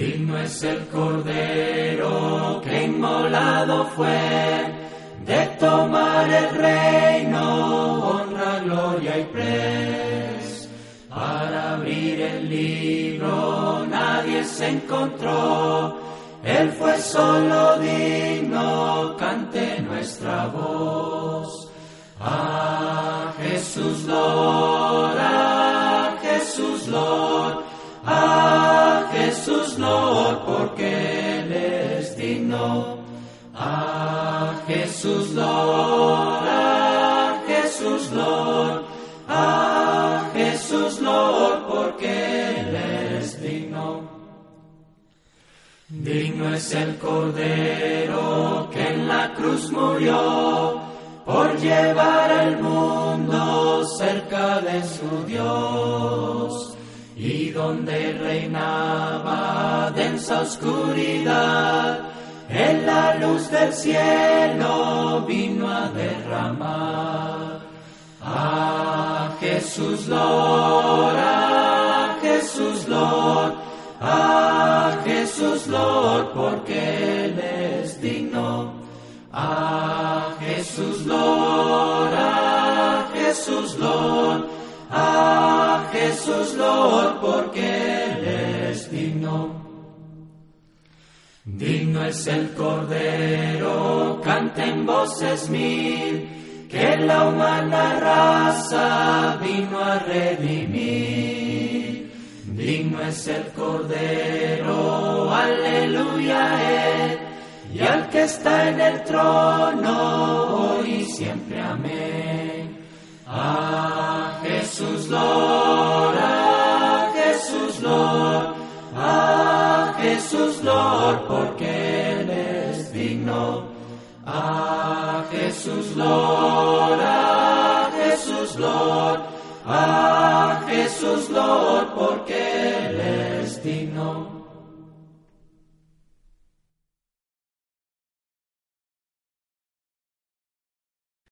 Digno es el Cordero que inmolado fue de tomar el reino, honra, gloria y pres. Para abrir el libro nadie se encontró, Él fue solo digno, cante nuestra voz. A Jesús Lord, a Jesús Lord, Lord, a Jesús Lord, a Jesús Lord, porque Él es digno. Digno es el Cordero que en la cruz murió por llevar al mundo cerca de su Dios y donde reinaba densa oscuridad, la luz del cielo vino a derramar. A Jesús Lord, a Jesús Lord, a Jesús Lord, porque Él es digno. A Jesús Lord, a Jesús Lord, a Jesús Lord, porque Él es digno. Digno es el Cordero, canten voces mil, que la humana raza vino a redimir. Digno es el Cordero, aleluya Él, y al que está en el trono, hoy y siempre amén. Jesús Lord, porque Él es digno. A Jesús Lord, a Jesús Lord, a Jesús Lord, porque Él es digno.